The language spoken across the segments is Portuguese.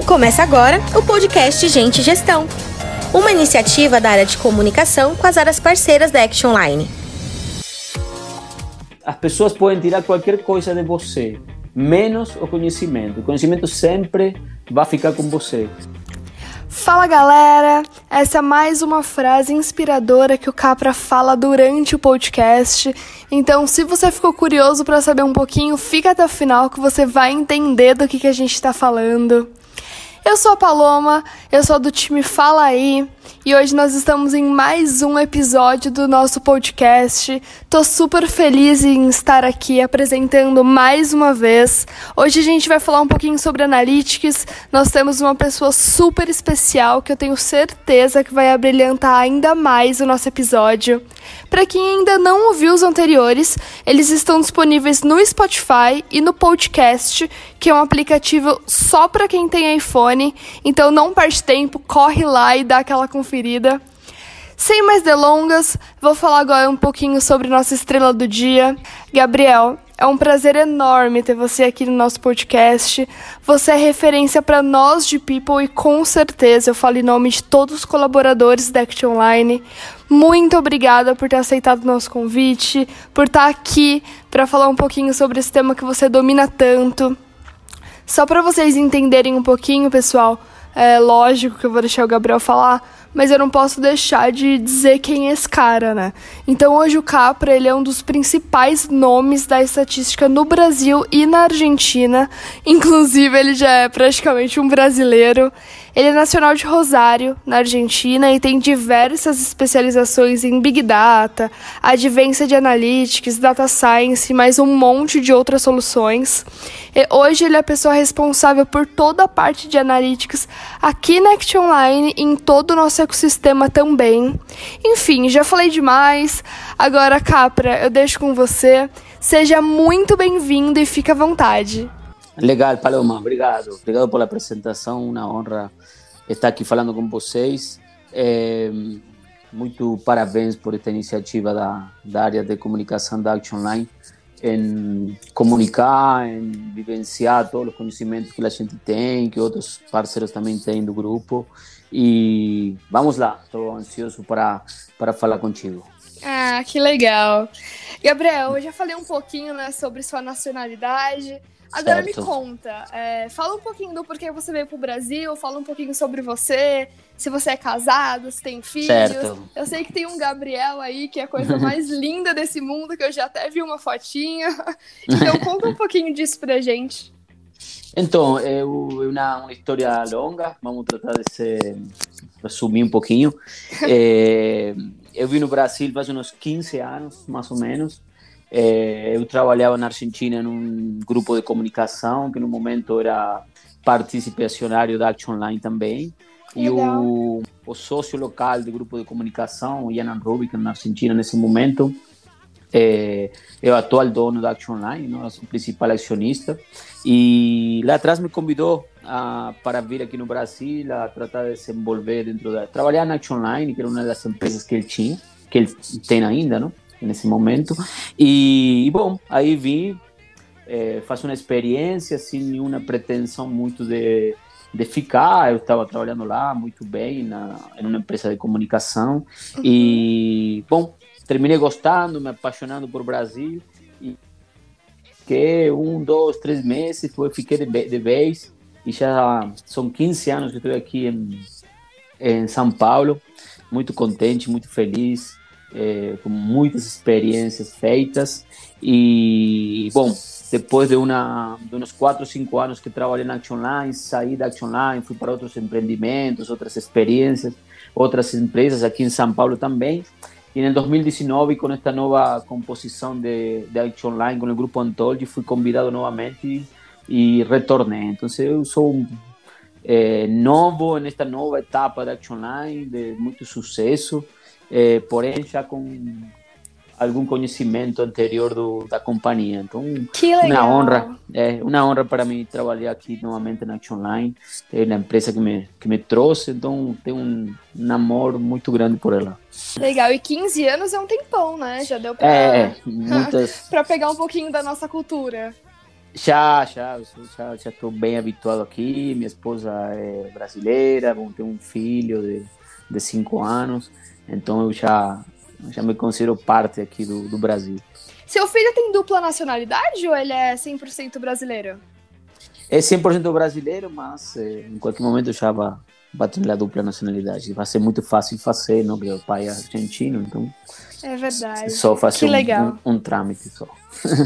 Começa agora o podcast Gente Gestão, uma iniciativa da área de comunicação com as áreas parceiras da Action Online. As pessoas podem tirar qualquer coisa de você, menos o conhecimento. O conhecimento sempre vai ficar com você. Fala galera, essa é mais uma frase inspiradora que o Capra fala durante o podcast. Então, se você ficou curioso para saber um pouquinho, fica até o final que você vai entender do que, que a gente está falando. Eu sou a Paloma, eu sou do time Fala Aí e hoje nós estamos em mais um episódio do nosso podcast. Tô super feliz em estar aqui apresentando mais uma vez. Hoje a gente vai falar um pouquinho sobre analytics. Nós temos uma pessoa super especial que eu tenho certeza que vai abrilhantar ainda mais o nosso episódio. Para quem ainda não ouviu os anteriores, eles estão disponíveis no Spotify e no Podcast, que é um aplicativo só para quem tem iPhone. Então não perde tempo, corre lá e dá aquela conferida. Sem mais delongas, vou falar agora um pouquinho sobre nossa estrela do dia. Gabriel, é um prazer enorme ter você aqui no nosso podcast. Você é referência para nós de People e com certeza eu falo em nome de todos os colaboradores da Act Online. Muito obrigada por ter aceitado o nosso convite, por estar aqui para falar um pouquinho sobre esse tema que você domina tanto. Só para vocês entenderem um pouquinho, pessoal, é lógico que eu vou deixar o Gabriel falar, mas eu não posso deixar de dizer quem é esse cara, né? Então hoje o Capra, ele é um dos principais nomes da estatística no Brasil e na Argentina. Inclusive, ele já é praticamente um brasileiro. Ele é nacional de Rosário, na Argentina, e tem diversas especializações em Big Data, advência de Analytics, Data Science e mais um monte de outras soluções. E hoje ele é a pessoa responsável por toda a parte de Analytics aqui na Act Online e em todo o nosso ecossistema também. Enfim, já falei demais. Agora, Capra, eu deixo com você. Seja muito bem-vindo e fique à vontade. Legal, Paloma, obrigado. Obrigado pela apresentação, uma honra estar aqui falando com vocês. É, muito parabéns por esta iniciativa da, da área de comunicação da Action Online em comunicar, em vivenciar todos os conhecimentos que a gente tem, que outros parceiros também têm do grupo. E vamos lá, estou ansioso para, para falar contigo. Ah, que legal. Gabriel, eu já falei um pouquinho né, sobre sua nacionalidade. Agora certo. me conta, é, fala um pouquinho do porquê você veio para o Brasil, fala um pouquinho sobre você, se você é casado, se tem filhos. Certo. Eu sei que tem um Gabriel aí, que é a coisa mais linda desse mundo, que eu já até vi uma fotinha. Então conta um pouquinho disso pra gente. Então, é uma, uma história longa, vamos tratar de se resumir um pouquinho. É, eu vim no Brasil faz uns 15 anos, mais ou menos. É, eu trabalhava na Argentina num grupo de comunicação, que no momento era partícipe acionário da Action Online também. E o, o, sócio local do grupo de comunicação, Ian Rubik, na Argentina nesse momento, é, é o atual dono da Action Online, nosso principal acionista. E lá atrás me convidou a, para vir aqui no Brasil a tratar de se envolver dentro da. trabalhar na Action Online, que era uma das empresas que ele tinha, que ele tem ainda, não? Nesse momento. E, e bom, aí vim é, fazer uma experiência sem nenhuma pretensão muito de, de ficar. Eu estava trabalhando lá muito bem na, em uma empresa de comunicação. Uhum. E, bom, terminei gostando, me apaixonando por Brasil. E fiquei um, dois, três meses, depois fiquei de, de vez. E já são 15 anos que estou aqui em, em São Paulo. Muito contente, muito feliz é, com muitas experiências feitas e, bom, depois de, uma, de uns 4 ou 5 anos que trabalhei na Action Line, saí da Action Line, fui para outros empreendimentos, outras experiências, outras empresas aqui em São Paulo também. E em 2019, com esta nova composição de, de Action Line, com o grupo Antoldi, fui convidado novamente e, e retornei. Então, eu sou é, novo nesta nova etapa da Action Line, de muito sucesso é, porém já com algum conhecimento anterior do, da companhia. Então, que legal. uma honra, é uma honra para mim trabalhar aqui novamente na Action Line, é na empresa que me que me trouxe, então tenho um, um amor muito grande por ela. Legal, e 15 anos é um tempão, né? Já deu para é, muitas... para pegar um pouquinho da nossa cultura. Já, já, já, já estou bem habituado aqui. Minha esposa é brasileira, vamos ter um filho de, de cinco anos, então eu já, já me considero parte aqui do, do Brasil. Seu filho tem dupla nacionalidade ou ele é 100% brasileiro? É 100% brasileiro, mas é, em qualquer momento já vai, vai ter a dupla nacionalidade. Vai ser muito fácil fazer, não? Porque o pai é argentino, então. É verdade. Só fazer um, um, um trâmite só.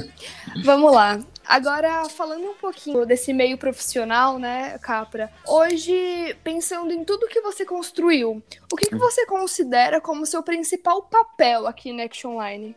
Vamos lá. Agora, falando um pouquinho desse meio profissional, né, Capra? Hoje, pensando em tudo que você construiu, o que, que você considera como seu principal papel aqui na Action Online?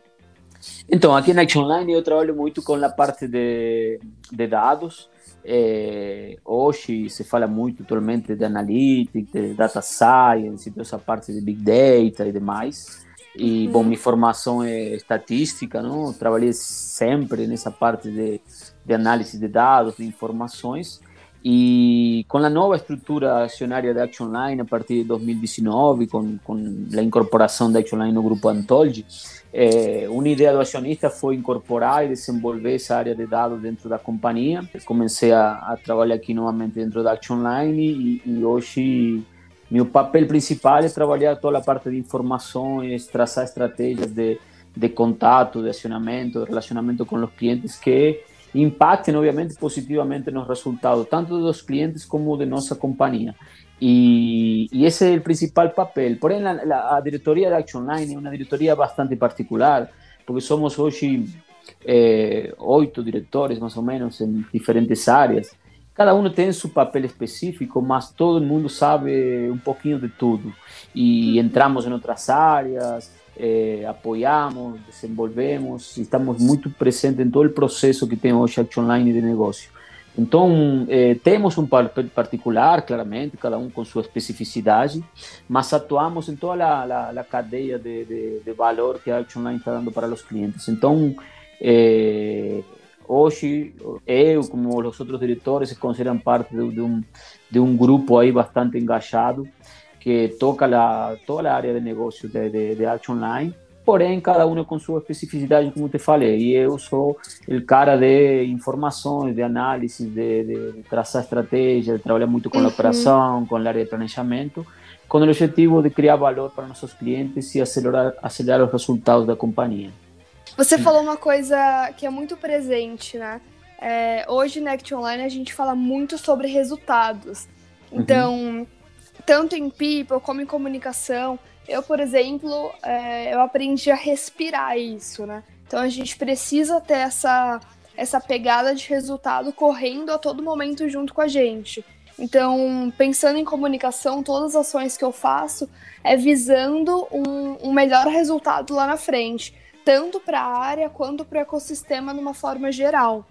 Então, aqui na Action Online eu trabalho muito com a parte de, de dados. É, hoje se fala muito atualmente de analytics, de data science, toda essa parte de big data e demais. E, bom, minha formação é estatística, não? Trabalhei sempre nessa parte de, de análise de dados, de informações. E com a nova estrutura acionária da Action Line, a partir de 2019, com, com a incorporação da Action Line no grupo Antolgi, é, uma ideia do acionista foi incorporar e desenvolver essa área de dados dentro da companhia. Comecei a, a trabalhar aqui novamente dentro da Action Line e, e hoje meu papel principal é trabalhar toda a parte de informações, traçar estratégias de, de contato, de acionamento, de relacionamento com os clientes que impactem, obviamente, positivamente nos resultados, tanto dos clientes como de nossa companhia. E, e esse é o principal papel. Porém, a, a diretoria da Action Line é uma diretoria bastante particular, porque somos hoje eh, oito diretores, mais ou menos, em diferentes áreas. Cada um tem seu papel específico, mas todo mundo sabe um pouquinho de tudo. E entramos em outras áreas, eh, desenvolvemos, estamos muito presentes em todo o processo que tem hoje Action Line de negócio. Então, eh, temos um papel particular, claramente, cada um com sua especificidade, mas atuamos em toda a, a, de, de, de, valor que Action Line está dando para os clientes. Então, eh, hoje eu como os outros diretores se consideram parte de, de, um de um grupo aí bastante engajado que toca la, toda a área de negócio de, de, de arte online. Porém cada um com sua especificidade como te falei. E eu sou o cara de informações de análise de, de traçar estratégia de trabalhar muito com uhum. a operação com a área de planejamento com o objetivo de criar valor para nossos clientes e acelerar acelerar os resultados da companhia você falou uma coisa que é muito presente, né? É, hoje na Act Online a gente fala muito sobre resultados. Então, uhum. tanto em people como em comunicação, eu, por exemplo, é, eu aprendi a respirar isso, né? Então a gente precisa ter essa, essa pegada de resultado correndo a todo momento junto com a gente. Então, pensando em comunicação, todas as ações que eu faço é visando um, um melhor resultado lá na frente tanto para a área quanto para o ecossistema numa forma geral.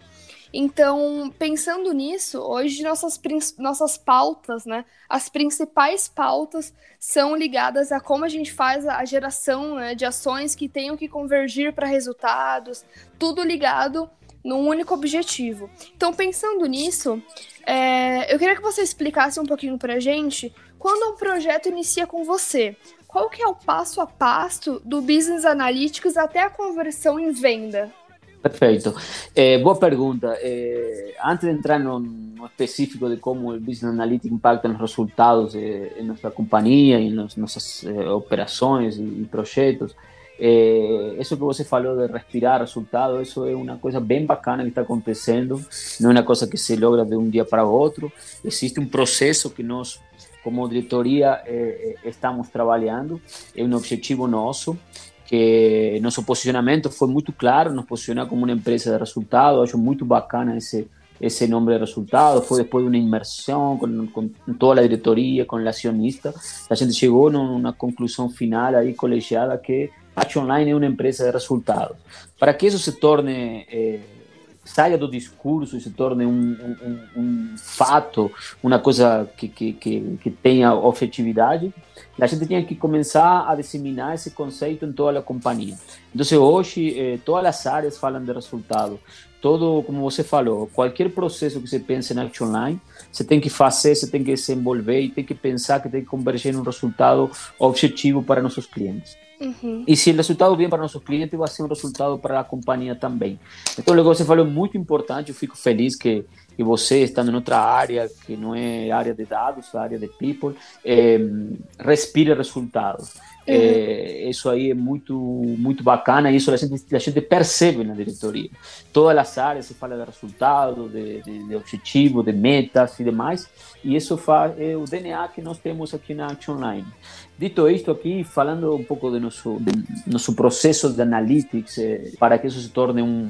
Então, pensando nisso, hoje nossas, nossas pautas, né, as principais pautas são ligadas a como a gente faz a geração né, de ações que tenham que convergir para resultados, tudo ligado num único objetivo. Então, pensando nisso, é, eu queria que você explicasse um pouquinho para a gente quando um projeto inicia com você qual que é o passo a passo do Business Analytics até a conversão em venda? Perfeito. É, boa pergunta. É, antes de entrar no, no, específico de como o Business Analytics impacta nos resultados de, em nossa companhia, em nos, nossas é, operações e, e projetos, isso que você falou de respirar resultado, isso é uma coisa bem bacana que está acontecendo, não é uma coisa que se logra de um dia para outro, existe um processo que nós como diretoria eh, eh, estamos trabalhando, é um objetivo nosso, que nosso posicionamento foi muito claro, nos posicionar como uma empresa de resultado, acho muito bacana esse esse nome de resultado, foi depois de uma imersão com, com toda a diretoria, com o acionista, a gente chegou numa conclusão final aí colegiada que a Action Online é uma empresa de resultados. Para que isso se torne eh, saia do discurso e se torne um, um, um fato, uma coisa que, que, que, que, tenha objetividade, a gente tinha que começar a disseminar esse conceito em toda a companhia. Então, hoje, eh, todas as áreas falam de resultado. Todo, como você falou, qualquer processo que você pense na Action Online, você tem que fazer, você tem que desenvolver e tem que pensar que tem que converger em um resultado objetivo para nossos clientes. Uhum. E se o resultado vem para nossos clientes, vai ser um resultado para a companhia também. Então, o que você falou é muito importante. Eu fico feliz que, que você, estando em outra área, que não é área de dados, área de people, é, resultados. Uhum. É, isso aí é muito, muito bacana isso a gente, a gente percebe na diretoria. Todas as áreas se fala de resultados, de, de, de objetivo, de metas e demais, e isso faz, é o DNA que nós temos aqui na Action Online. Dito isto aqui, falando um pouco do nosso, nosso processo de analytics, é, para que isso se torne um,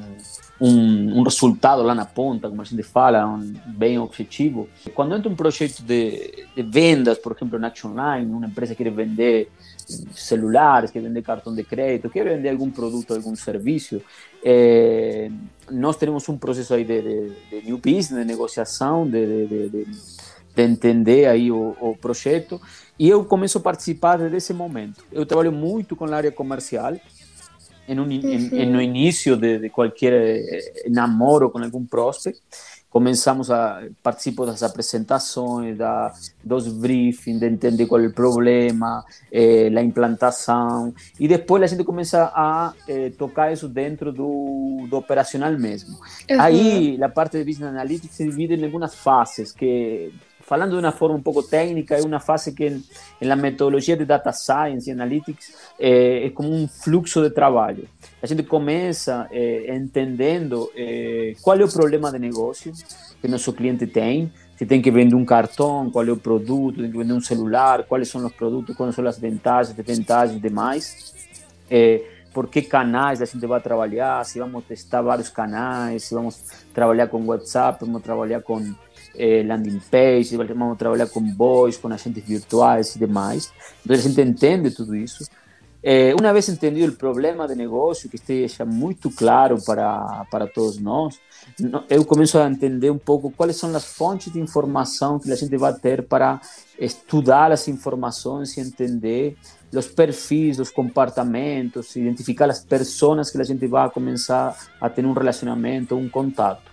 um, um, resultado lá na ponta, como a gente fala, um, bem objetivo. Quando entra um projeto de, de vendas, por exemplo, na Action Online, uma empresa quer vender celulares, quer vender cartão de crédito, quer vender algum produto, algum serviço, é, nós temos um processo aí de, de, de new business, de negociação, de, de, de, de entender aí o, o, projeto, e eu começo a participar desde esse momento. Eu trabalho muito com a área comercial, em um, uhum. em, em, no início de, de qualquer eh, namoro com algum prospect, começamos a participar das apresentações, da, dos briefings, de entender qual é o problema, eh, a implantação, e depois a gente começa a eh, tocar isso dentro do, do operacional mesmo. Uhum. Aí, a parte de Business Analytics se divide em algumas fases, que falando de uma forma um pouco técnica, é uma fase que na metodologia de Data Science e Analytics é, é como um fluxo de trabalho. A gente começa é, entendendo é, qual é o problema de negócio que nosso cliente tem, se tem que vender um cartão, qual é o produto, tem que vender um celular, quais são os produtos, quais são as vantagens, desvantagens e demais. É, por que canais a gente vai trabalhar, se vamos testar vários canais, se vamos trabalhar com WhatsApp, vamos trabalhar com eh, landing page, vamos trabalhar com voice, com agentes virtuais e demais. Então a gente entende tudo isso. Eh, uma vez entendido o problema de negócio, que esteja muito claro para, para todos nós, eu começo a entender um pouco quais são as fontes de informação que a gente vai ter para estudar as informações e entender os perfis, os comportamentos, identificar as pessoas que a gente vai começar a ter um relacionamento, um contato.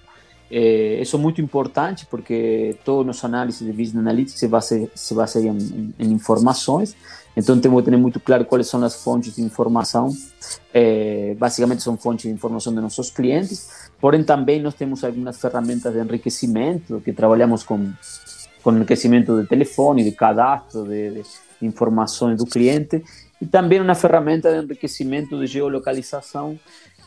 Eh, eso es muy importante porque todos los análisis de Business Analytics se basean, se basean en, en, informações, então temos que ter muito claro quais são as fontes de informação. Eh, basicamente são fontes de informação de nossos clientes, porém também nós temos algumas ferramentas de enriquecimento, que trabalhamos com, com enriquecimento de telefone, de cadastro, de, de informações do cliente, e também uma ferramenta de enriquecimento de geolocalização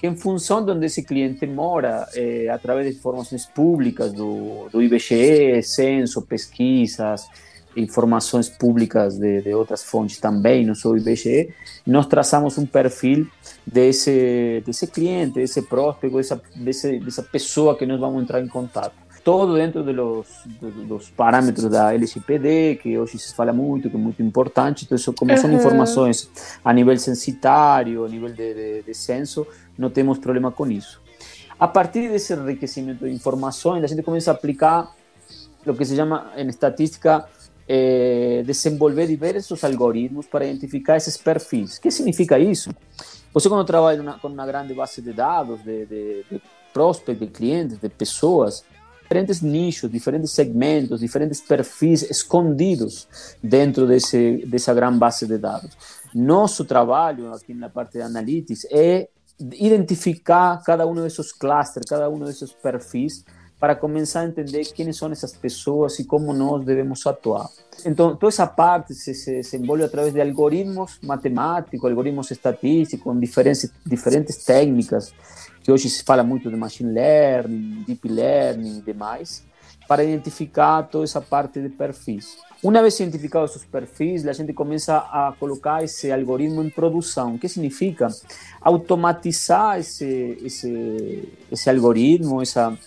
em função de onde esse cliente mora, é, através de informações públicas do, do IBGE, censo, pesquisas, informações públicas de, de, outras fontes também, não só o IBGE, nós traçamos um perfil desse, desse cliente, desse próspero, dessa, desse, dessa pessoa que nós vamos entrar em contato todo dentro de los, de, dos parâmetros da LGPD, que hoje se fala muito, que é muito importante. Então, isso, como uhum. são informações a nível censitário, a nível de, de, de censo, não temos problema com isso. A partir desse enriquecimento de informações, a gente começa a aplicar o que se chama, em estatística, eh, desenvolver diversos algoritmos para identificar esses perfis. O que significa isso? Você, quando trabalha com uma grande base de dados, de, de, de de clientes, de pessoas, diferentes nichos, diferentes segmentos, diferentes perfis escondidos dentro desse, dessa grande base de dados. Nosso trabalho aqui na parte de analytics é identificar cada um desses clusters, cada um desses perfis, para começar a entender quem são essas pessoas e como nós devemos atuar. Então, toda essa parte se, se desenvolve através de algoritmos matemáticos, algoritmos estatísticos, com diferentes, diferentes técnicas que hoje se fala muito de machine learning, deep learning e demais, para identificar toda essa parte de perfis. Uma vez identificados os perfis, a gente começa a colocar esse algoritmo produção. O que significa? Automatizar esse, esse, esse algoritmo, essa,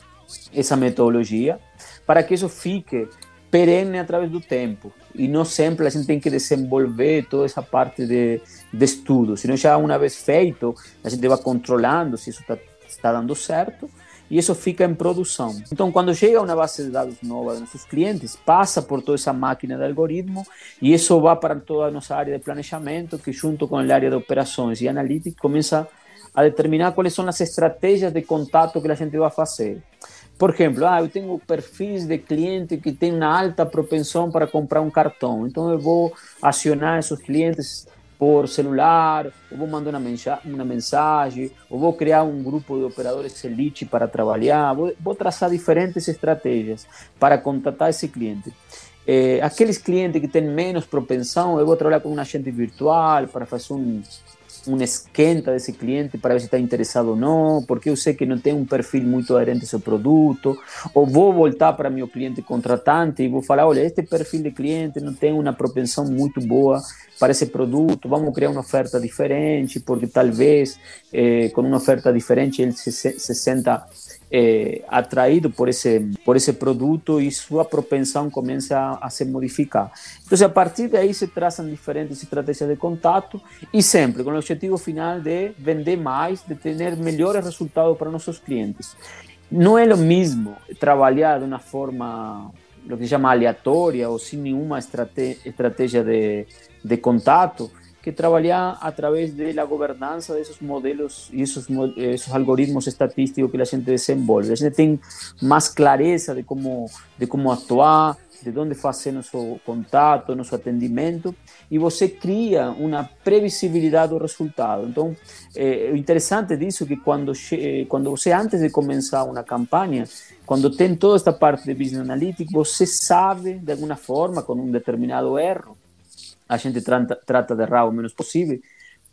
essa metodologia, para que isso fique perene através do tempo. E não sempre a gente tem que desenvolver toda essa parte de, de estudo, senão já uma vez feito, a gente vai controlando se isso está dando certo e isso fica em produção. Então, quando chega uma base de dados nova dos nossos clientes, passa por toda essa máquina de algoritmo e isso vai para toda a nossa área de planejamento, que junto com a área de operações e analítica começa a determinar quais são as estratégias de contato que a gente vai fazer. Por exemplo, ah, eu tenho perfis de cliente que tem uma alta propensão para comprar um cartão, então eu vou acionar esses clientes por celular, ou vou mandar uma, uma mensagem, ou vou criar um grupo de operadores elite para trabalhar, vou, vou traçar diferentes estratégias para contatar esse cliente. É, aqueles clientes que têm menos propensão, eu vou trabalhar com um agente virtual para fazer um, um esquenta desse cliente para ver se está interessado ou não, porque eu sei que não tem um perfil muito aderente ao seu produto, ou vou voltar para meu cliente contratante e vou falar, olha, este perfil de cliente não tem uma propensão muito boa para esse produto, vamos criar uma oferta diferente, porque talvez eh, com uma oferta diferente ele se, se eh, atraído por esse, por esse produto e sua propensão começa a, a, se modificar. Então, a partir daí se traçam diferentes estratégias de contato e sempre com o objetivo final de vender mais, de ter melhores resultados para nossos clientes. Não é o mesmo trabalhar de uma forma, o que se chama aleatória ou sem nenhuma estratégia de, de contato, que trabalhar a través de la gobernanza de esos modelos y esos, esos algoritmos estatísticos que la gente desenvolve. A gente tem mais clareza de como, de como atuar, de onde fazer nosso contato, nosso atendimento, e você cria uma previsibilidade do resultado. Então, é, o interessante disso é que quando, quando você, antes de começar uma campanha, quando tem toda esta parte de Business Analytics, você sabe, de alguma forma, com um determinado erro, a gente trata, trata de errar o menos possível.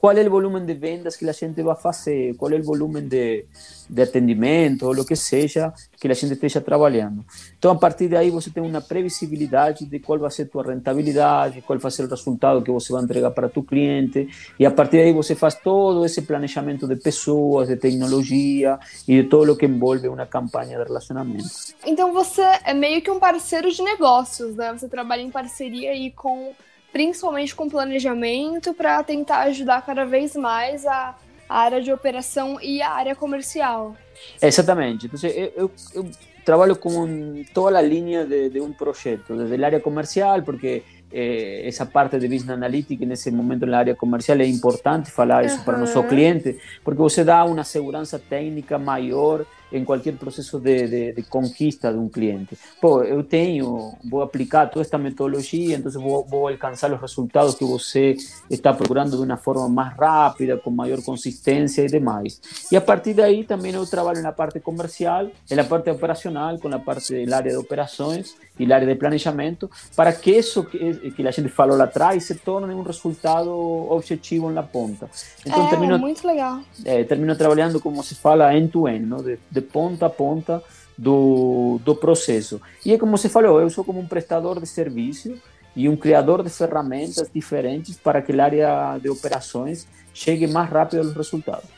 Qual é o volume de vendas que a gente vai fazer? Qual é o volume de, de atendimento, ou o que seja, que a gente esteja trabalhando. Então, a partir daí, você tem uma previsibilidade de qual vai ser a tua rentabilidade, qual vai ser o resultado que você vai entregar para tu cliente, e a partir daí você faz todo esse planejamento de pessoas, de tecnologia e de todo o que envolve uma campanha de relacionamento. Então, você é meio que um parceiro de negócios, né? Você trabalha em parceria aí com principalmente com planejamento, para tentar ajudar cada vez mais a, a, área de operação e a área comercial. Exatamente. Então, eu, eu, eu trabalho com toda a linha de, de um projeto, desde a área comercial, porque eh, essa parte de business analytics nesse momento na área comercial é importante falar isso uhum. para nosso cliente, porque você dá uma segurança técnica maior em qualquer processo de, de, de, conquista de um cliente. Pô, eu tenho, vou aplicar toda esta metodologia, então vou, vou alcançar os resultados que você está procurando de uma forma mais rápida, com maior consistência e demais. E a partir daí também eu trabalho na parte comercial, na parte operacional, com a parte da área de operações e na área de planejamento, para que isso que, que a gente falou lá atrás se torne um resultado objetivo na ponta. Então, é, termino, muito legal. É, termino trabalhando, como se fala, end-to-end, -end, de, de de ponta a ponta do, do processo. E é como você falou, eu sou como um prestador de serviço e um criador de ferramentas diferentes para que a área de operações chegue mais rápido aos resultados.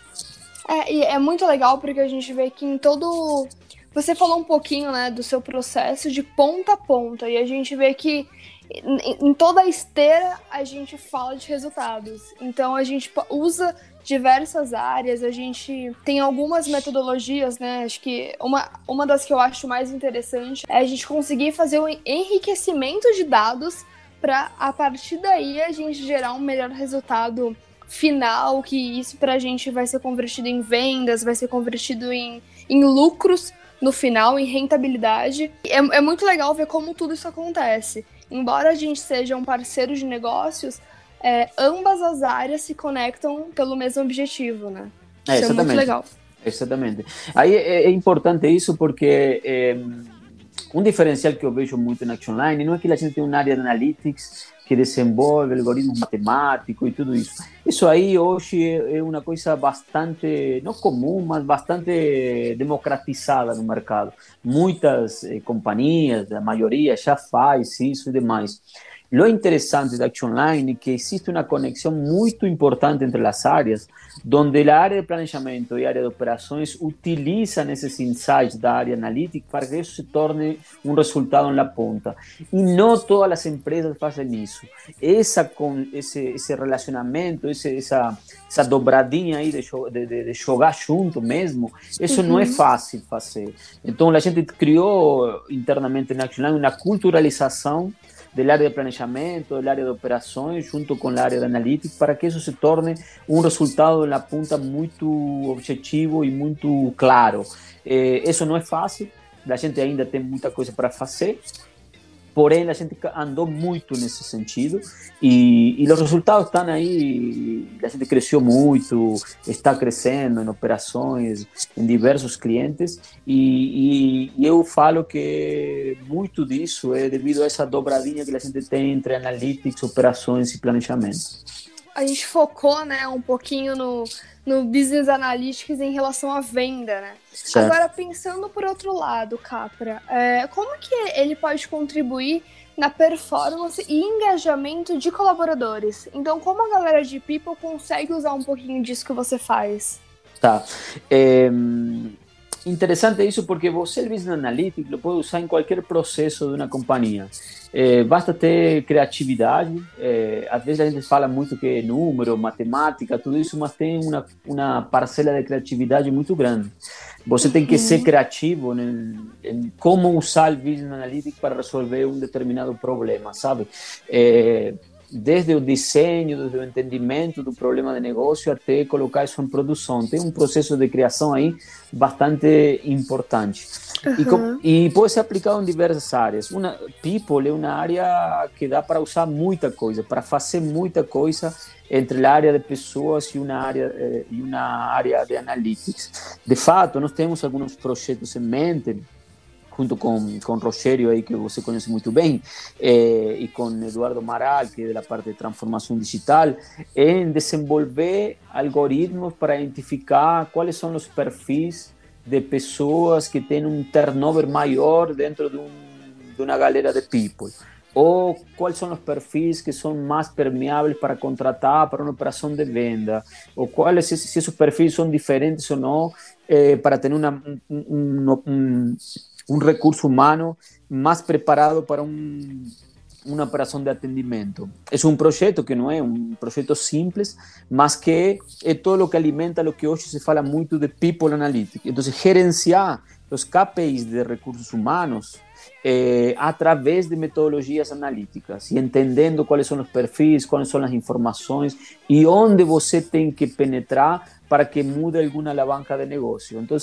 É, e é muito legal porque a gente vê que em todo. Você falou um pouquinho né, do seu processo de ponta a ponta, e a gente vê que em toda a esteira a gente fala de resultados. Então a gente usa diversas áreas, a gente tem algumas metodologias, né? Acho que uma, uma das que eu acho mais interessante é a gente conseguir fazer um enriquecimento de dados para a partir daí a gente gerar um melhor resultado final, que isso para a gente vai ser convertido em vendas, vai ser convertido em, em lucros no final, em rentabilidade. É, é muito legal ver como tudo isso acontece. Embora a gente seja um parceiro de negócios, é, ambas as áreas se conectam pelo mesmo objetivo, né? É, isso é muito legal. Exatamente. Aí é, é importante isso porque é, um diferencial que eu vejo muito na Action Line não é que a gente tem uma área de analytics que desenvolve algoritmos matemáticos e tudo isso. Isso aí hoje é uma coisa bastante, não comum, mas bastante democratizada no mercado. Muitas eh, companhias, a maioria já faz isso e demais. Lo interessante da Action Line é que existe uma conexão muito importante entre as áreas, onde a área de planejamento e a área de operações utilizam esses insights da área analítica para que isso se torne um resultado na ponta. E não todas as empresas fazem isso. Essa, com, esse, esse relacionamento, esse, essa, essa dobradinha aí de, de, de, jogar junto mesmo, isso uhum. não é fácil fazer. Então a gente criou internamente na Action Line uma culturalização del área de planejamento, del área de operações, junto com a área de analítica, para que isso se torne um resultado na ponta muito objetivo e muito claro. Eh, isso não é fácil, a gente ainda tem muita coisa para fazer, porém a gente andou muito nesse sentido e, e os resultados estão aí, a gente cresceu muito, está crescendo em operações, em diversos clientes e, e, e eu falo que muito disso é devido a essa dobradinha que a gente tem entre analytics, operações e planejamento a gente focou, né, um pouquinho no, no business analytics em relação à venda, né? Certo. Agora, pensando por outro lado, Capra, é, como que ele pode contribuir na performance e engajamento de colaboradores? Então, como a galera de People consegue usar um pouquinho disso que você faz? Tá. É, interessante isso porque você, o Business Analytics, pode usar em qualquer processo de uma companhia. É, basta ter criatividade. É, às vezes a gente fala muito que é número, matemática, tudo isso, mas tem uma, uma parcela de criatividade muito grande. Você tem que ser criativo né, em como usar o Business Analytics para resolver um determinado problema, sabe? É, desde o desenho, desde o entendimento do problema de negócio até colocar isso em produção. Tem um processo de criação aí bastante importante. Uhum. E, e, pode ser aplicado em diversas áreas. Uma, People é uma área que dá para usar muita coisa, para fazer muita coisa entre a área de pessoas e uma área eh, e uma área de analytics. De fato, nós temos alguns projetos em mente junto com, com Rogério aí que você conhece muito bem eh, e com Eduardo Maral que é da parte de transformação digital em desenvolver algoritmos para identificar quais são os perfis de pessoas que têm um turnover maior dentro de, um, de galera de people ou quais são os perfis que são mais permeáveis para contratar para uma operação de venda, ou quais se, se esses perfis são diferentes ou não eh, para ter uma, um, um, um, um recurso humano mais preparado para um, uma operação de atendimento. É um projeto que não é um projeto simples, mas que todo o que alimenta o que hoje se fala muito de people analytics. Então, gerenciar os KPIs de recursos humanos eh, através de metodologias analíticas e entendendo quais são os perfis, quais são as informações e onde você tem que penetrar para que mude alguma alavanca de negócio. Então,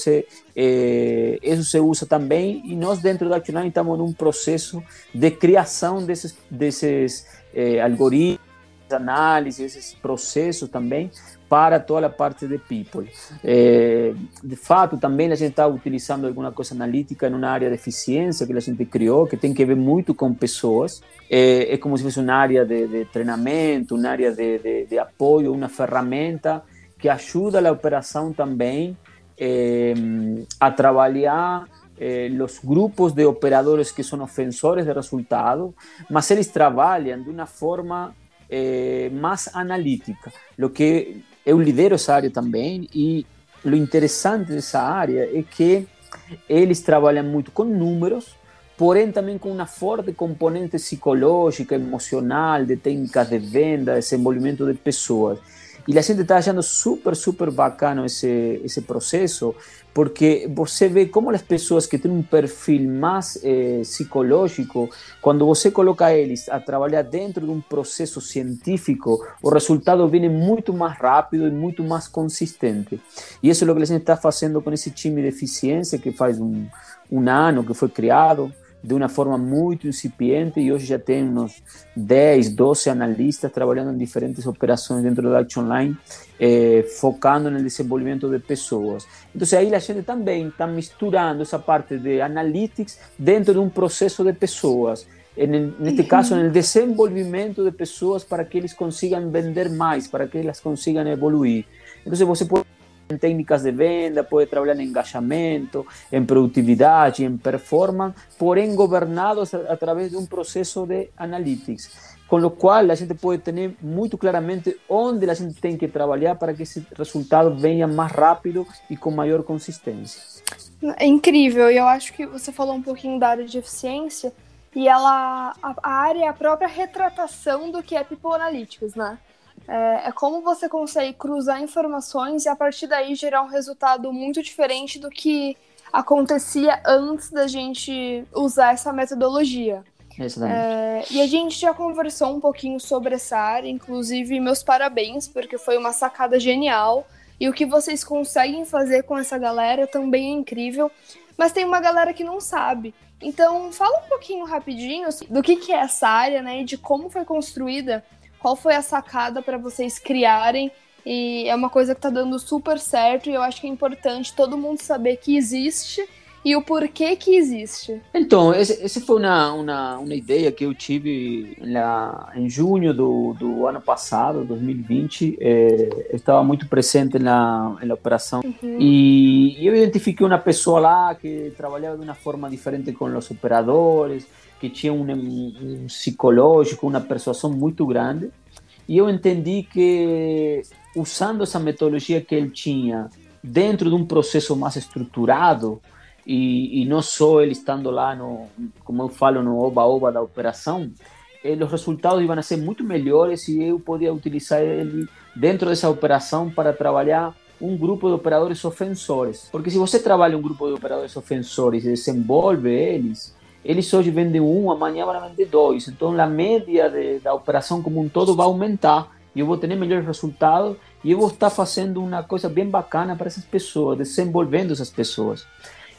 eh, isso se usa também e nós dentro da Actionline estamos num processo de criação desses, desses eh, algoritmos, análises, esses processos também para toda a parte de people. É, de fato, também a gente está utilizando alguma coisa analítica numa área de eficiência que a gente criou, que tem que ver muito com pessoas. É, é como se fosse uma área de, de treinamento, uma área de, de, de, apoio, uma ferramenta que ajuda a operação também é, a trabalhar eh, os grupos de operadores que são ofensores de resultado, mas eles trabalham de uma forma eh, mais analítica. Lo que eu lidero essa área também e o interessante dessa área é que eles trabalham muito com números, porém também com uma forte componente psicológica, emocional, de técnicas de venda, desenvolvimento de pessoas. E a gente está achando super, super bacana esse, esse processo, porque você vê como as pessoas que têm um perfil mais eh, psicológico, quando você coloca eles a trabalhar dentro de um processo científico, o resultado vem muito mais rápido e muito mais consistente. E isso é o que a gente está fazendo com esse time de eficiência que faz um, um ano que foi criado de uma forma muito incipiente e hoje já tem uns 10, 12 analistas trabalhando em diferentes operações dentro da Action Line, eh, focando no desenvolvimento de pessoas. Então, aí a gente também está misturando essa parte de analytics dentro de um processo de pessoas. neste caso, no desenvolvimento de pessoas para que eles consigam vender mais, para que elas consigam evoluir. Então, você pode em técnicas de venda, pode trabalhar em engajamento, em produtividade, em performance, porém governados através de um processo de analytics. Com o qual a gente pode ter muito claramente onde a gente tem que trabalhar para que esse resultado venha mais rápido e com maior consistência. É incrível, e eu acho que você falou um pouquinho da área de eficiência, e ela a, a área é a própria retratação do que é People Analytics, né? É, é, como você consegue cruzar informações e a partir daí gerar um resultado muito diferente do que acontecia antes da gente usar essa metodologia. É, e a gente já conversou um pouquinho sobre essa área, inclusive meus parabéns, porque foi uma sacada genial. E o que vocês conseguem fazer com essa galera também é incrível. Mas tem uma galera que não sabe. Então, fala um pouquinho rapidinho do que, que é essa área, né? E de como foi construída, qual foi a sacada para vocês criarem. E é uma coisa que está dando super certo e eu acho que é importante todo mundo saber que existe e o porquê que existe. Então, essa foi uma, uma, uma ideia que eu tive lá, em junho do, do ano passado, 2020. É, eu estava muito presente na, na operação uhum. e eu identifiquei uma pessoa lá que trabalhava de uma forma diferente com os operadores, que tinha um, um psicológico, uma persuasão muito grande. E eu entendi que, usando essa metodologia que ele tinha dentro de um processo mais estruturado, e, e não só ele estando lá, no, como eu falo, no oba-oba da operação, eh, os resultados iam ser muito melhores e eu podia utilizar ele dentro dessa operação para trabalhar um grupo de operadores ofensores. Porque se você trabalha um grupo de operadores ofensores e desenvolve eles, eles hoje vendem um, amanhã vão vender dois. Então a média de, da operação como um todo vai aumentar e eu vou ter melhores resultados e eu vou estar fazendo uma coisa bem bacana para essas pessoas, desenvolvendo essas pessoas.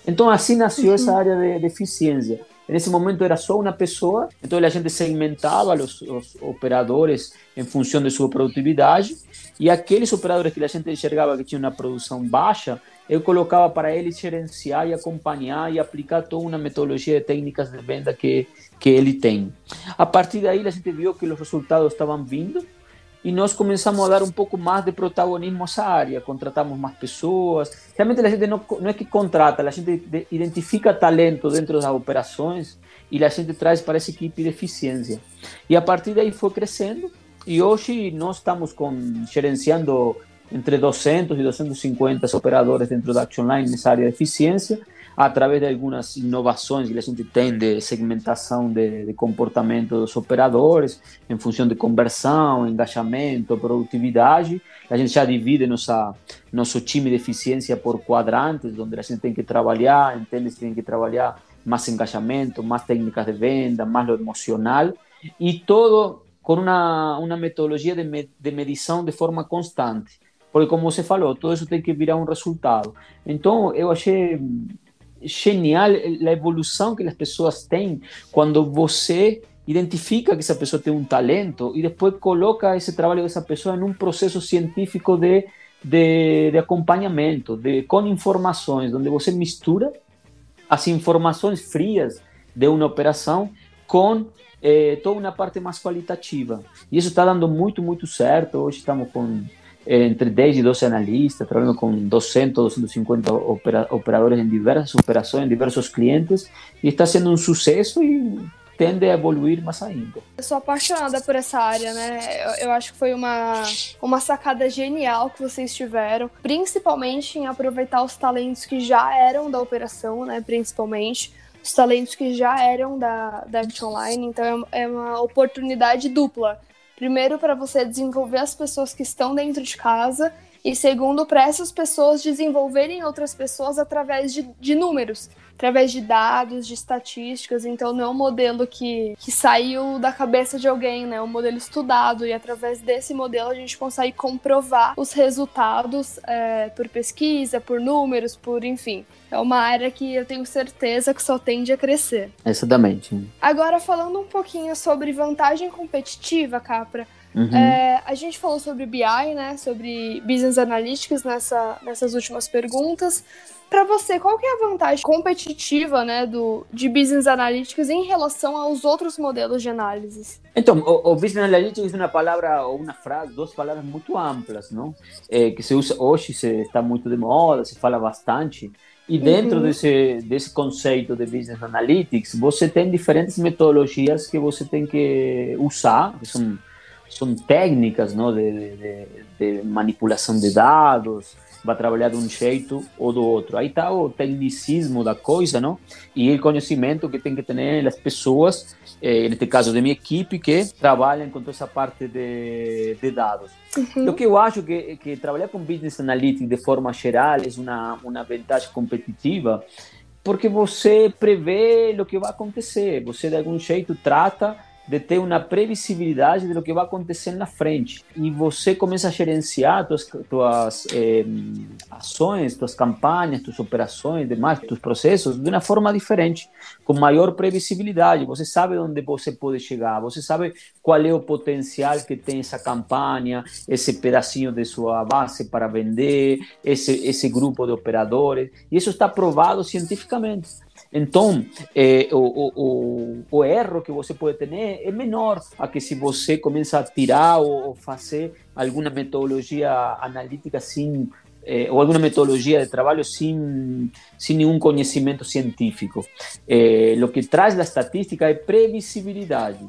Então assim nasceu essa área de, de eficiência. Nesse momento era só uma pessoa, então a gente segmentava os, os, operadores em função de sua produtividade e aqueles operadores que a gente enxergava que tinham uma produção baixa, eu colocava para eles gerenciar e acompanhar e aplicar toda uma metodologia de técnicas de venda que, que ele tem. A partir daí a gente viu que os resultados estavam vindo e nós começamos a dar um pouco mais de protagonismo a essa área, contratamos mais pessoas. Realmente a gente não, não é que contrata, a gente identifica talento dentro das operações e a gente traz para essa equipe de eficiência. E a partir daí foi crescendo e hoje nós estamos com, gerenciando entre 200 e 250 operadores dentro da Action Line nessa área de eficiência através de algumas inovações que a gente tem de segmentação de, de comportamento dos operadores, em função de conversão, engajamento, produtividade. A gente já divide nossa, nosso time de eficiência por quadrantes, onde a gente tem que trabalhar, entende que tem que trabalhar mais engajamento, mais técnicas de venda, mais lo emocional, e todo com uma, uma metodologia de, me, de medição de forma constante. Porque, como você falou, todo isso tem que virar um resultado. Então, eu achei genial a evolução que as pessoas têm quando você identifica que essa pessoa tem um talento e depois coloca esse trabalho dessa pessoa em um processo científico de, de, de acompanhamento, de, com informações, onde você mistura as informações frias de uma operação com eh, toda uma parte mais qualitativa. E isso está dando muito, muito certo. Hoje estamos com entre 10 e 12 analistas, trabalhando com 200, 250 opera, operadores em diversas operações, em diversos clientes, e está sendo um sucesso e tende a evoluir mais ainda. Eu sou apaixonada por essa área, né? Eu, eu, acho que foi uma, uma sacada genial que vocês tiveram, principalmente em aproveitar os talentos que já eram da operação, né? Principalmente os talentos que já eram da, da Action Line, então é, é uma oportunidade dupla. Primeiro, para você desenvolver as pessoas que estão dentro de casa, e segundo, para essas pessoas desenvolverem outras pessoas através de, de números através de dados, de estatísticas, então não é um modelo que, que saiu da cabeça de alguém, né? É um modelo estudado e através desse modelo a gente consegue comprovar os resultados é, por pesquisa, por números, por enfim. É uma área que eu tenho certeza que só tende a crescer. Exatamente. Agora falando um pouquinho sobre vantagem competitiva, Capra. Uhum. É, a gente falou sobre BI, né? Sobre Business Analytics nessa, nessas últimas perguntas. Para você, qual que é a vantagem competitiva né, do, de Business Analytics em relação aos outros modelos de análise? Então, o, o Business Analytics é uma palavra ou uma frase, duas palavras muito amplas, não? É, que se usa hoje, se está muito de moda, se fala bastante. E dentro uhum. desse, desse conceito de Business Analytics, você tem diferentes metodologias que você tem que usar, que são, são técnicas não, de, de, de manipulação de dados, vai trabalhar de um jeito ou do outro. Aí está o tecnicismo da coisa, não? E o conhecimento que tem que ter as pessoas, eh, neste caso de minha equipe, que trabalham com toda essa parte de, de dados. Uhum. O que eu acho que, que trabalhar com Business Analytics de forma geral é uma, uma vantagem competitiva, porque você prevê o que vai acontecer, você de algum jeito trata de ter uma previsibilidade do que vai acontecer na frente. E você começa a gerenciar tuas, tuas eh, ações, tuas campanhas, tuas operações, demais, tuos processos de uma forma diferente, com maior previsibilidade. Você sabe onde você pode chegar, você sabe qual é o potencial que tem essa campanha, esse pedacinho de sua base para vender, esse, esse grupo de operadores. E isso está provado cientificamente. Então, é, o, o, o, erro que você pode ter é menor a que se você começa a tirar ou, fazer alguma metodologia analítica sem é, ou alguma metodologia de trabalho sem, sem nenhum conhecimento científico. É, o que traz da estatística é previsibilidade.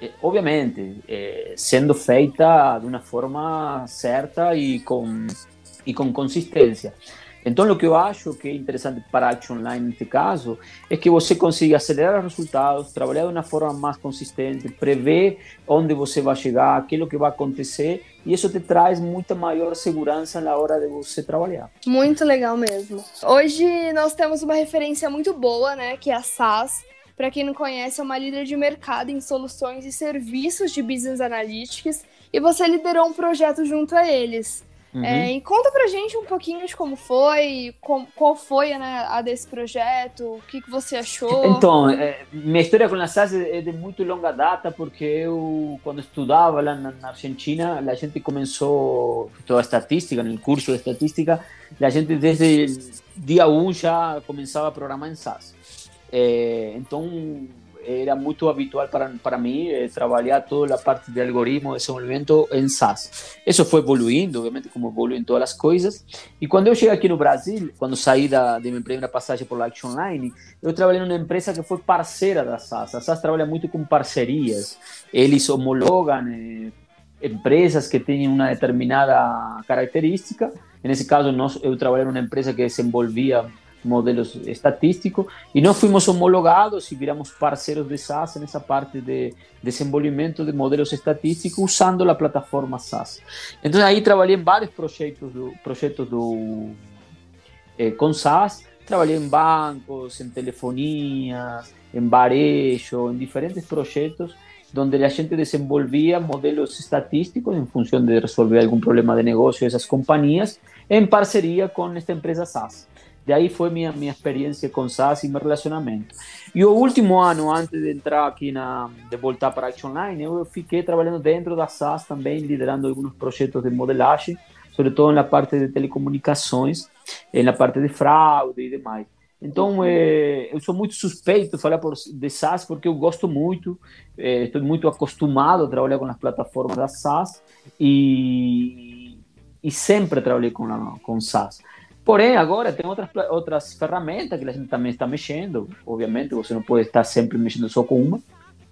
É, obviamente, é, sendo feita de uma forma certa e com, e com consistência. Então, o que eu acho que é interessante para a Action Line neste caso é que você consiga acelerar os resultados, trabalhar de uma forma mais consistente, prever onde você vai chegar, aquilo que vai acontecer, e isso te traz muita maior segurança na hora de você trabalhar. Muito legal mesmo. Hoje nós temos uma referência muito boa, né, que é a SAS. Para quem não conhece, é uma líder de mercado em soluções e serviços de business analytics, e você liderou um projeto junto a eles. Uhum. É, e conta pra gente um pouquinho de como foi, com, qual foi né, a desse projeto, o que, que você achou. Então, é, minha história com a SAS é de muito longa data, porque eu, quando estudava lá na, na Argentina, a gente começou toda a estatística, no curso de estatística, a gente desde dia 1 já começava a programar em SAS. É, então, era muito habitual para, para mim eh, trabalhar toda a parte de algoritmo, de desenvolvimento em SaaS. Isso foi evoluindo, obviamente, como evoluem todas as coisas. E quando eu cheguei aqui no Brasil, quando saí de minha primeira passagem por Action Online, eu trabalhei numa empresa que foi parceira da SaaS. A SaaS trabalha muito com parcerias. Eles homologam eh, empresas que têm uma determinada característica. Nesse caso, nós, eu trabalhei numa empresa que desenvolvia modelos estatísticos e nós fomos homologados e viramos parceiros de SaaS nessa parte de desenvolvimento de modelos estatísticos usando a plataforma SaaS. Então aí trabalhei em vários projetos do projetos do eh, SaaS, trabalhei em bancos, em telefonias, em varejo, em diferentes projetos onde a gente desenvolvia modelos estatísticos em função de resolver algum problema de negócio dessas companhias em parceria com esta empresa SaaS. De aí foi minha, minha experiência com SaaS e meu relacionamento. E o último ano, antes de entrar aqui na, de voltar para a Action Online, eu fiquei trabalhando dentro da SaaS também, liderando alguns projetos de modelagem, sobretudo na parte de telecomunicações, na parte de fraude e demais. Então, eu sou muito suspeito de falar por, de SaaS porque eu gosto muito, é, estou muito acostumado a trabalhar com as plataformas da SaaS e, e sempre trabalhei com, a, com SaaS. Porém, agora tem outras, outras ferramentas que a gente também está mexendo. Obviamente, você não pode estar sempre mexendo só com uma.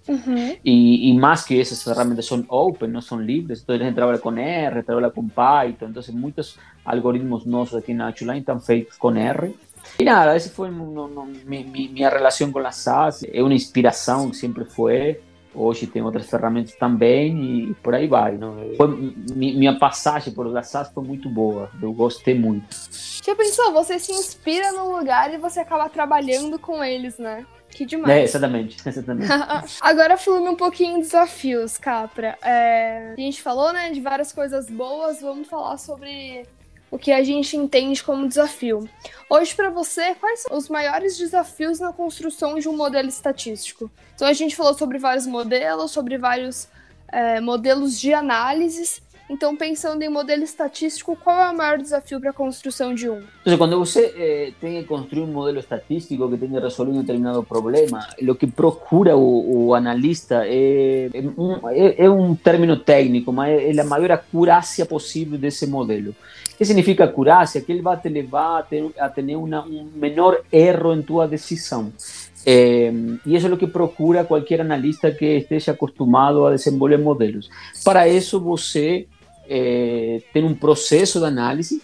Uhum. E, e, mais que essas ferramentas são open, não são livres, então a gente trabalha com R, trabalha com Python, então muitos algoritmos nossos aqui na Achuline estão feitos com R. E nada, essa foi no, no, minha, minha relação com a SAS, é uma inspiração, sempre foi. Hoje tem outras ferramentas também e por aí vai. Não? Foi, minha passagem por a SAS foi muito boa, eu gostei muito. Já pensou? Você se inspira num lugar e você acaba trabalhando com eles, né? Que demais. É, exatamente. exatamente. Agora falando um pouquinho de desafios, Capra. É, a gente falou, né, de várias coisas boas, vamos falar sobre o que a gente entende como desafio. Hoje, para você, quais são os maiores desafios na construção de um modelo estatístico? Então, a gente falou sobre vários modelos, sobre vários é, modelos de análises. Então, pensando em modelo estatístico, qual é o maior desafio para a construção de um? Então, quando você eh, tem que construir um modelo estatístico que tem que resolver um determinado problema, o que procura o, o analista é, é, um, é, é, um término técnico, mas é a maior acurácia possível desse modelo. O que significa acurácia? Que ele vai te levar a ter, a ter uma, um menor erro em tua decisão. É, e isso é o que procura qualquer analista que esteja acostumado a desenvolver modelos. Para isso, você é, tem um processo de análise,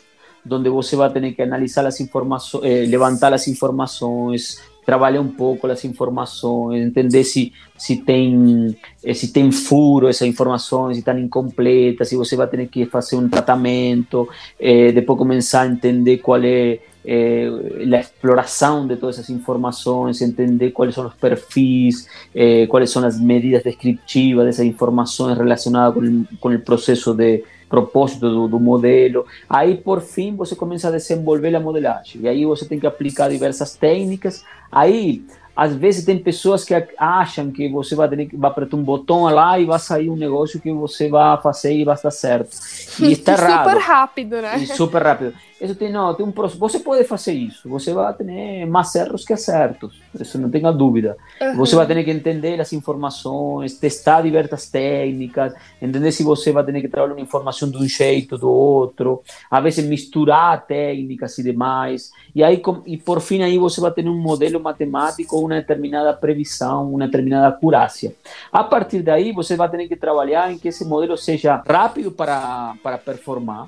onde você vai ter que analisar as informações, é, levantar as informações, trabalhar um pouco as informações, entender se, se, tem, eh, se tem furo essas informações, se estão incompletas, se você vai ter que fazer um tratamento, eh, depois começar a entender qual é eh, la exploración de todas esas informaciones, entender cuáles son los perfiles, eh, cuáles son las medidas descriptivas de esas informaciones relacionadas con el, con el proceso de propósito do, do, modelo. Aí, por fim, você começa a desenvolver a modelagem. E aí você tem que aplicar diversas técnicas. Aí, às vezes, tem pessoas que acham que você vai, ter, vai apertar um botão lá e vai sair um negócio que você vai fazer e vai estar certo. E está errado. Super rápido, né? E super rápido. Isso tem, não, tem um Você pode fazer isso. Você vai ter mais erros que acertos. Isso não tenha dúvida. Uhum. Você vai ter que entender as informações, testar diversas técnicas, entender se você vai ter que trabalhar uma informação de um jeito ou do outro. Às vezes misturar técnicas e demais. E aí, e por fim, aí você vai ter um modelo matemático, uma determinada previsão, uma determinada acurácia. A partir daí, você vai ter que trabalhar em que esse modelo seja rápido para, para performar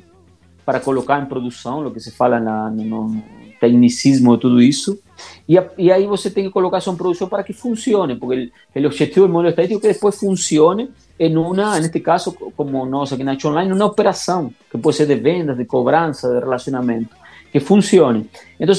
para colocar em produção, o que se fala na, no tecnicismo de tudo isso. E, e aí você tem que colocar isso em produção para que funcione, porque o objetivo do modelo estadístico é que depois funcione em uma, neste caso, como nós aqui na Action Online, uma operação, que pode ser de vendas, de cobrança, de relacionamento, que funcione. Então,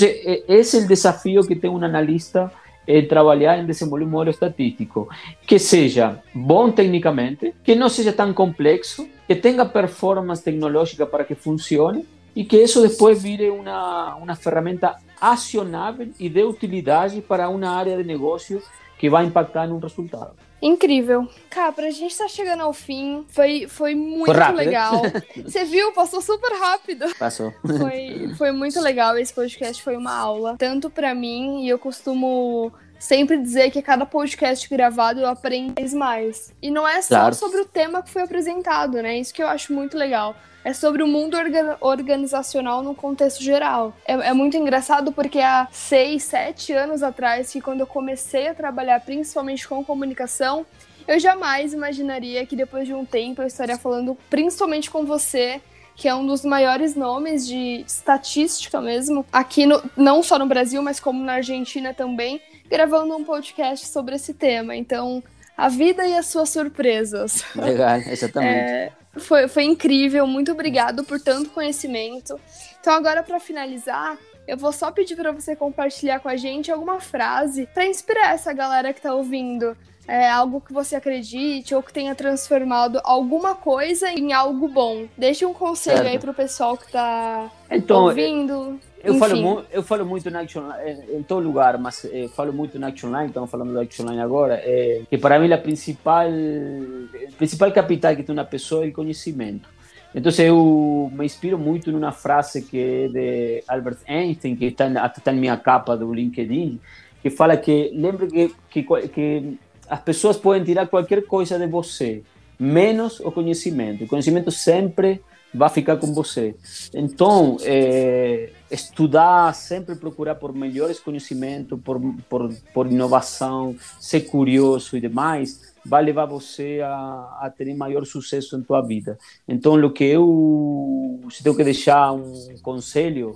esse é o desafio que tem um analista é trabalhar em desenvolver um modelo estatístico que seja bom tecnicamente, que não seja tão complexo, que tenha performance tecnológica para que funcione e que isso depois vire uma, uma ferramenta acionável e de utilidade para uma área de negócio que vai impactar em um resultado. Incrível. Capra, a gente tá chegando ao fim. Foi, foi muito foi legal. Você viu? Passou super rápido. Passou. Foi, foi muito legal. Esse podcast foi uma aula. Tanto para mim, e eu costumo sempre dizer que cada podcast gravado eu aprendo mais. E não é só claro. sobre o tema que foi apresentado, né? Isso que eu acho muito legal. É sobre o mundo orga organizacional no contexto geral. É, é, muito engraçado porque há seis, sete anos atrás, que quando eu comecei a trabalhar principalmente com comunicação, eu jamais imaginaria que depois de um tempo eu estaria falando principalmente com você que é um dos maiores nomes de estatística mesmo, aqui no, não só no Brasil, mas como na Argentina também, gravando um podcast sobre esse tema. Então, a vida e as suas surpresas. Legal, exatamente. É, foi, foi incrível, muito obrigado por tanto conhecimento. Então, agora, para finalizar, eu vou só pedir para você compartilhar com a gente alguma frase para inspirar essa galera que está ouvindo. É, algo que você acredite ou que tenha transformado alguma coisa em algo bom. Deixe um conselho certo. aí pro pessoal que está então, ouvindo. Eu falo, eu falo muito na Action em, em todo lugar, mas eh, falo muito na Action Line, estamos falando da Action Line agora, é, que para mim a principal, o principal capital que tem uma pessoa é o conhecimento. Então eu me inspiro muito numa frase que é de Albert Einstein, que está, está na minha capa do LinkedIn, que fala que lembre que, que, que as pessoas podem tirar qualquer coisa de você, menos o conhecimento. O conhecimento sempre vai ficar com você. Então, é, estudar, sempre procurar por melhores conhecimentos, por, por, por inovação, ser curioso e demais, vai levar você a, a ter maior sucesso em tua vida. Então, o que eu, se tenho que deixar um conselho,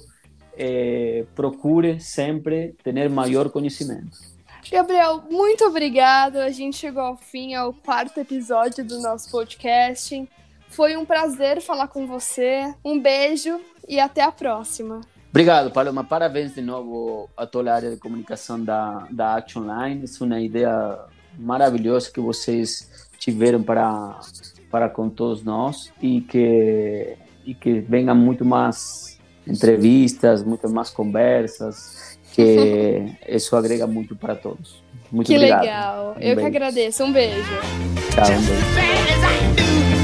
é, procure sempre ter maior conhecimento. Gabriel, muito obrigado. A gente chegou ao fim, ao quarto episódio do nosso podcast. Foi um prazer falar com você. Um beijo e até a próxima. Obrigado, Paloma. Parabéns de novo a toda a área de comunicação da, da Action Line. É uma ideia maravilhosa que vocês tiveram para, para com todos nós e que, e que venham muito mais entrevistas, muito mais conversas, que isso agrega muito para todos. Muito que obrigado. legal. Um Eu beijo. que agradeço. Um beijo. Tchau, um beijo.